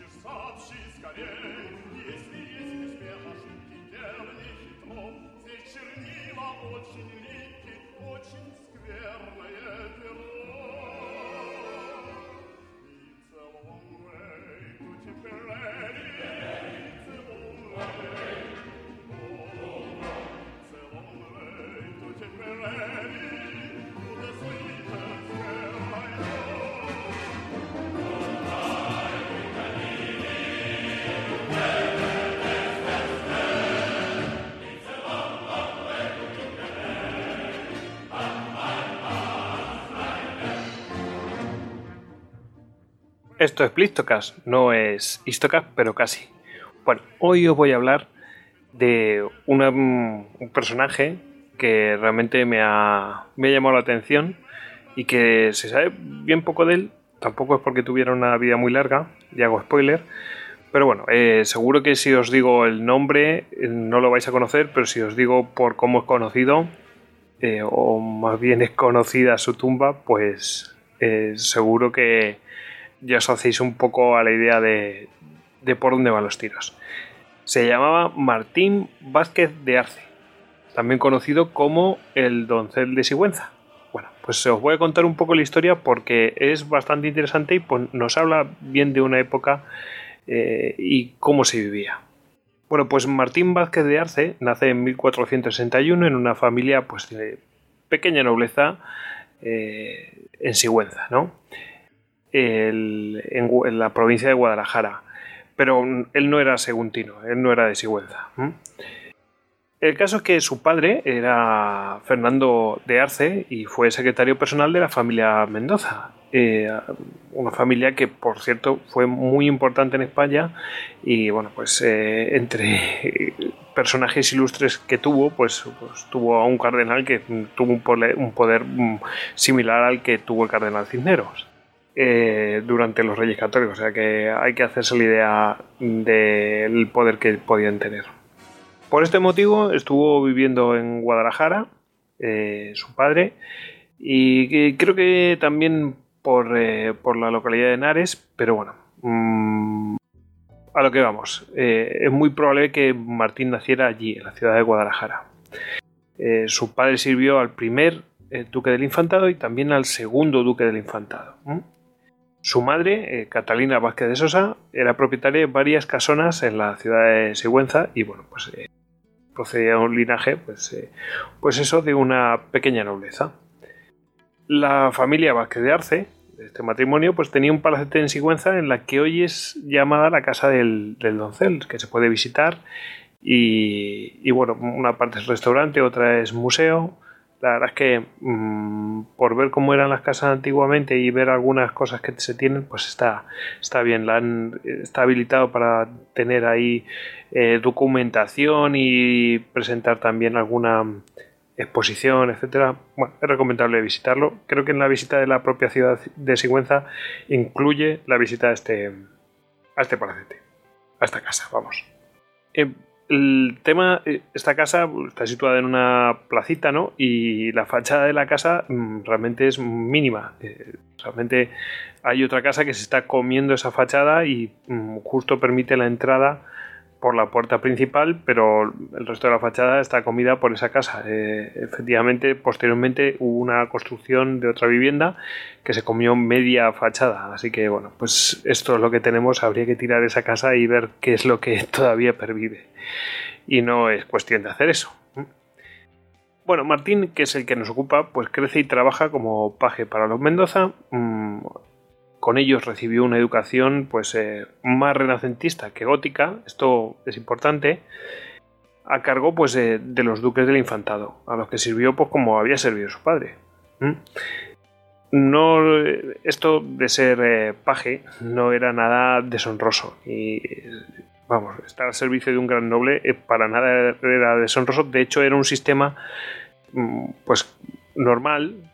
хочешь, сообщи скорей. Если есть успех, ошибки верный хитро. Все чернила очень лики, очень скверное перо. Esto es Plistocast, no es Histocast, pero casi. Bueno, hoy os voy a hablar de un personaje que realmente me ha, me ha llamado la atención y que se sabe bien poco de él. Tampoco es porque tuviera una vida muy larga, y hago spoiler. Pero bueno, eh, seguro que si os digo el nombre eh, no lo vais a conocer, pero si os digo por cómo es conocido, eh, o más bien es conocida su tumba, pues seguro que, ya os hacéis un poco a la idea de, por dónde van los tiros. Se llamaba Martín Vázquez de Arce, también conocido como el doncel de Sigüenza. Bueno, pues os voy a contar un poco la historia porque es bastante interesante y pues, nos habla bien de una época eh, y cómo se vivía. Bueno, pues Martín Vázquez de Arce nace en 1461 en una familia pues, de pequeña nobleza eh, en Sigüenza, ¿no? En, la provincia de Guadalajara. Pero él no era seguntino, él no era de Sigüenza. El caso es que su padre era Fernando de Arce y fue secretario personal de la familia Mendoza. Eh, una familia que, por cierto, fue muy importante en España y, bueno, pues eh, entre personajes ilustres que tuvo, pues, pues, tuvo a un cardenal que tuvo un poder, un poder mm, similar al que tuvo el cardenal Cisneros. Eh, durante los Reyes Católicos. O sea que hay que hacerse la idea del poder que podían tener. Por este motivo estuvo viviendo en Guadalajara, eh, su padre, y creo que también por, eh, por, la localidad de Henares, pero bueno, mm, a lo que vamos. es muy probable que Martín naciera allí, en la ciudad de Guadalajara. su padre sirvió al primer duque del infantado y también al segundo duque del infantado. Su madre, eh, Catalina Vázquez de Sosa, era propietaria de varias casonas en la ciudad de Sigüenza y bueno, pues eh, procedía de un linaje, pues, eh, pues eso, de una pequeña nobleza. La familia Vázquez de Arce, de este matrimonio, pues tenía un palacete en Sigüenza en la que hoy es llamada la casa del, doncel, que se puede visitar y, y bueno, una parte es restaurante, otra es museo, la verdad es que mm, por ver cómo eran las casas antiguamente y ver algunas cosas que se tienen, pues está, está bien. Está habilitado para tener ahí eh, documentación y presentar también alguna exposición, etcétera. Bueno, es recomendable visitarlo. Creo que en la visita de la propia ciudad de Sigüenza incluye la visita a este, a este palacete, a esta casa, vamos. Eh, el tema, eh, esta casa está situada en una placita, ¿no? Y la fachada de la casa mm, realmente es mínima. Eh, realmente hay otra casa que se está comiendo esa fachada y mm, justo permite la entrada por la puerta principal, pero el resto de la fachada está comida por esa casa. Eh, efectivamente, posteriormente hubo una construcción de otra vivienda que se comió media fachada. Así que, bueno, pues esto es lo que tenemos. Habría que tirar esa casa y ver qué es lo que todavía pervive. Y no es cuestión de hacer eso. Bueno, Martín, que es el que nos ocupa, pues crece y trabaja como paje para los Mendoza. Mm, con ellos recibió una educación pues eh, más renacentista que gótica, esto es importante, a cargo pues de los duques del infantado, a los que sirvió pues como había servido su padre. No, esto de ser eh, paje no era nada deshonroso y vamos, estar al servicio de un gran noble eh, para nada era deshonroso, de hecho era un sistema mm, pues normal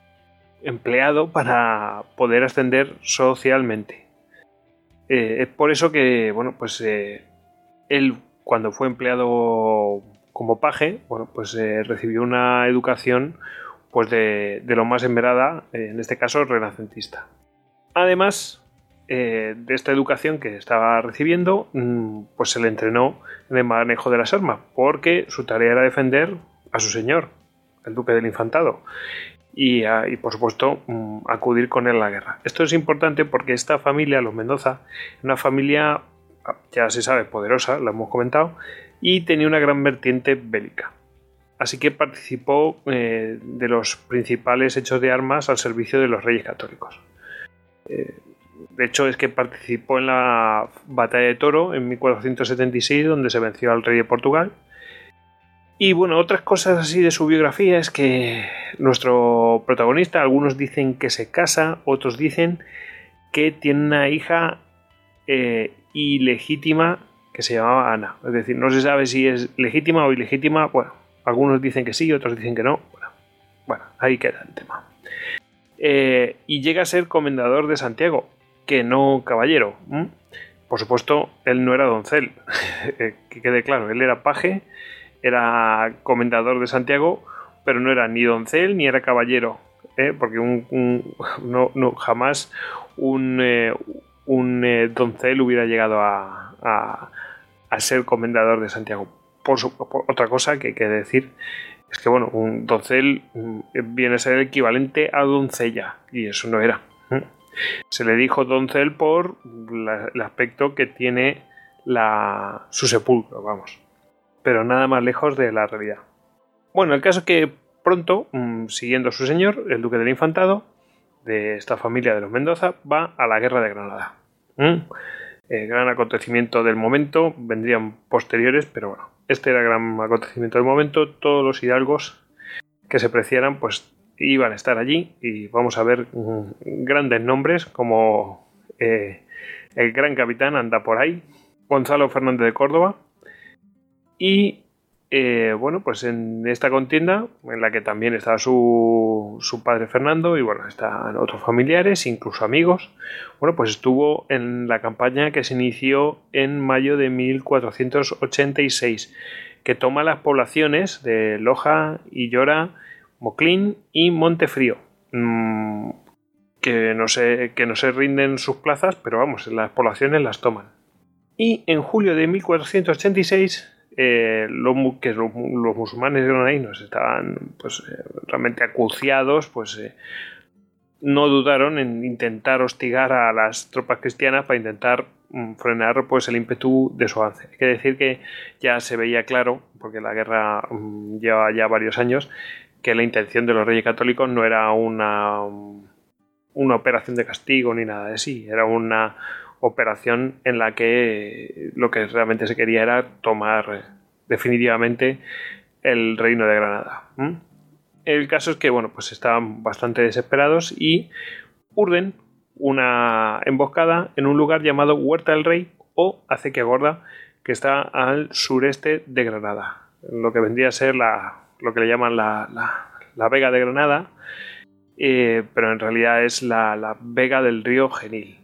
empleado para poder ascender socialmente. Eh, es por eso que, bueno, pues eh, él cuando fue empleado como paje, bueno, pues eh, recibió una educación pues de, lo más enverada, en este caso renacentista. Además, de esta educación que estaba recibiendo, mm, pues se le entrenó en el manejo de las armas, porque su tarea era defender a su señor, el duque del infantado, y, por supuesto mm, acudir con él a la guerra. Esto es importante porque esta familia, los Mendoza, una familia, ya se sabe, poderosa, lo hemos comentado, y tenía una gran vertiente bélica. Así que participó eh, de los principales hechos de armas al servicio de los reyes católicos. Eh, de hecho, es que participó en la batalla de Toro en 1476, donde se venció al rey de Portugal. Y bueno, otras cosas así de su biografía es que nuestro protagonista, algunos dicen que se casa, otros dicen que tiene una hija eh, ilegítima que se llamaba Ana. Es decir, no se sabe si es legítima o ilegítima. Bueno, algunos dicen que sí, otros dicen que no. Bueno, ahí queda el tema. Eh, y llega a ser comendador de Santiago, que no caballero. Por supuesto, él no era doncel, eh, que quede claro, él era paje, era comendador de Santiago, pero no era ni doncel ni era caballero, ¿eh? porque no, jamás un, un doncel hubiera llegado a, ser comendador de Santiago. Por, otra cosa que hay que decir es que, bueno, un doncel mm, viene a ser equivalente a doncella, y eso no era. Se le dijo doncel por el aspecto que tiene su sepulcro, vamos. Pero nada más lejos de la realidad. Bueno, el caso es que pronto, mm, siguiendo a su señor, el duque del infantado, de esta familia de los Mendoza, va a la guerra de Granada. El gran acontecimiento del momento, vendrían posteriores, pero bueno, este era el gran acontecimiento del momento. Todos los hidalgos que se preciaran, pues iban a estar allí y vamos a ver mm, grandes nombres como eh, el gran capitán anda por ahí, Gonzalo Fernández de Córdoba y eh, bueno, pues en esta contienda, en la que también está su, su, padre Fernando y bueno, están otros familiares, incluso amigos, bueno, pues estuvo en la campaña que se inició en mayo de 1486, que toma las poblaciones de Loja, Illora, Moclín y Montefrío. Mm, que no, se, que no se rinden sus plazas, pero vamos, las poblaciones las toman. Y en julio de 1486 eh, que los, musulmanes granadinos estaban pues, eh, realmente acuciados, pues eh, no dudaron en intentar hostigar a las tropas cristianas para intentar mm, frenar pues, el ímpetu de su avance. Hay que decir que ya se veía claro, porque la guerra mm, lleva ya varios años, que la intención de los reyes católicos no era una, una operación de castigo ni nada de sí, era una operación en la que lo que realmente se quería era tomar definitivamente el reino de Granada. El caso es que, bueno, pues estaban bastante desesperados y urden una emboscada en un lugar llamado Huerta del Rey o Acequia Gorda, que está al sureste de Granada, lo que vendría a ser la, lo que le llaman la, la, Vega de Granada, eh, pero en realidad es la, Vega del río Genil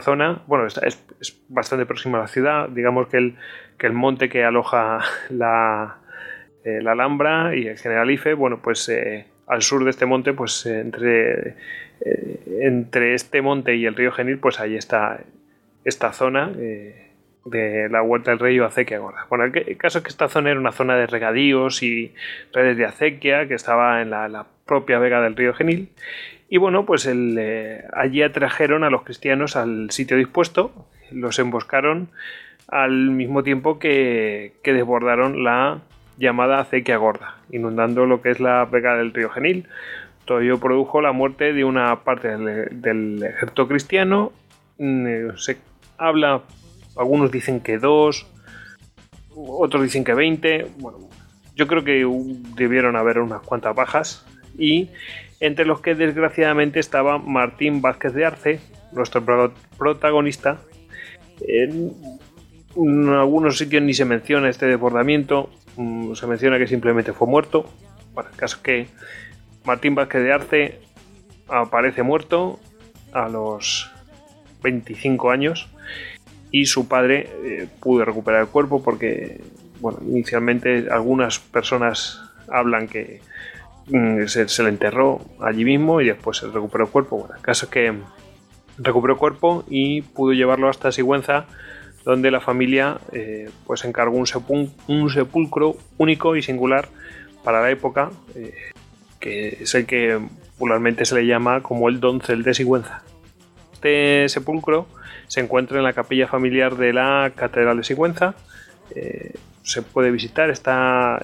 zona, bueno, es, es, bastante próxima a la ciudad, digamos que el, que el monte que aloja la, eh, la Alhambra y el Generalife, bueno, pues eh, al sur de este monte, pues entre, eh, entre este monte y el río Genil, pues ahí está esta zona de la Huerta del Rey o Acequia Gorda. Bueno, el, caso es que esta zona era una zona de regadíos y redes de acequia que estaba en la propia vega del río Genil y bueno, pues eh, allí atrajeron a los cristianos al sitio dispuesto, los emboscaron al mismo tiempo que, desbordaron la llamada acequia gorda, inundando lo que es la vega del río Genil. Todo ello produjo la muerte de una parte del, ejército cristiano. Mm, eh, se habla, algunos dicen que dos, otros dicen que veinte. Bueno, yo creo que debieron haber unas cuantas bajas y entre los que desgraciadamente estaba Martín Vázquez de Arce, nuestro protagonista. En, algunos sitios ni se menciona este desbordamiento, mm, se menciona que simplemente fue muerto. Bueno, el caso es que Martín Vázquez de Arce aparece muerto a los 25 años y su padre eh, pudo recuperar el cuerpo porque, bueno, inicialmente algunas personas hablan que Mm, se, le enterró allí mismo y después se recuperó el cuerpo. Bueno, el caso es que recuperó cuerpo y pudo llevarlo hasta Sigüenza, donde la familia eh, pues encargó un, sepulcro único y singular para la época, eh, que es el que popularmente se le llama como el doncel de Sigüenza. Este sepulcro se encuentra en la capilla familiar de la Catedral de Sigüenza. Eh, se puede visitar, está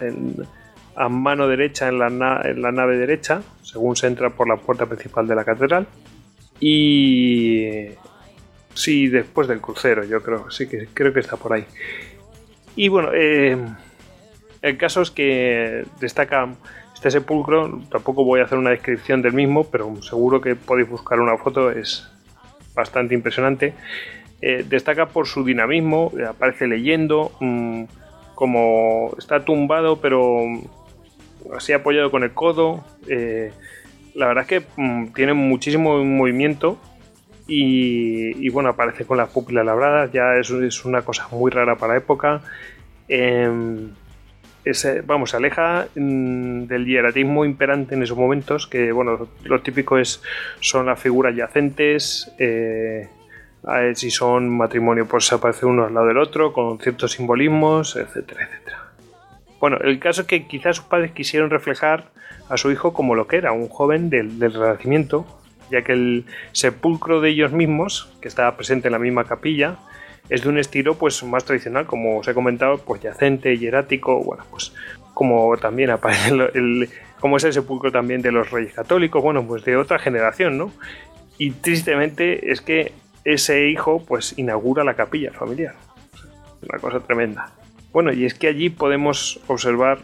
a mano derecha en la, nave derecha, según se entra por la puerta principal de la catedral. Y sí, después del crucero, yo creo, sí que creo que está por ahí. Y bueno, eh, el caso es que destaca este sepulcro, tampoco voy a hacer una descripción del mismo, pero seguro que podéis buscar una foto, es bastante impresionante. Eh, destaca por su dinamismo, aparece leyendo, mm, como está tumbado, pero así apoyado con el codo. Eh, la verdad es que mm, tiene muchísimo movimiento y, bueno, aparece con las pupilas labradas, ya es, una cosa muy rara para época. Em, vamos, se aleja mm, del hieratismo imperante en esos momentos, que bueno, lo típico es, son las figuras yacentes, eh, si son matrimonio, pues aparece uno al lado del otro, con ciertos simbolismos, etcétera, etcétera. Bueno, el caso es que quizás sus padres quisieron reflejar a su hijo como lo que era, un joven del, Renacimiento, ya que el sepulcro de ellos mismos, que estaba presente en la misma capilla, es de un estilo pues más tradicional, como os he comentado, pues yacente, hierático, bueno, pues como también aparece el, como es el sepulcro también de los reyes católicos, bueno, pues de otra generación, ¿no? Y tristemente es que ese hijo pues inaugura la capilla familiar. Una cosa tremenda. Bueno, y es que allí podemos observar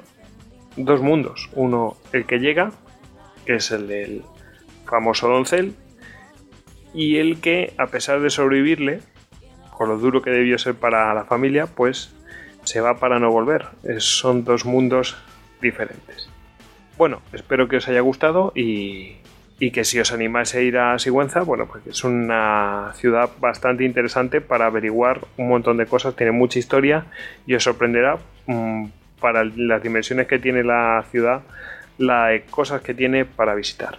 dos mundos. Uno, el que llega, que es el del famoso doncel, y el que, a pesar de sobrevivirle, con lo duro que debió ser para la familia, pues se va para no volver. son dos mundos diferentes. Bueno, espero que os haya gustado y, y que si os animáis a ir a Sigüenza, bueno, pues es una ciudad bastante interesante para averiguar un montón de cosas, tiene mucha historia y os sorprenderá mm, para las dimensiones que tiene la ciudad, las cosas que tiene para visitar.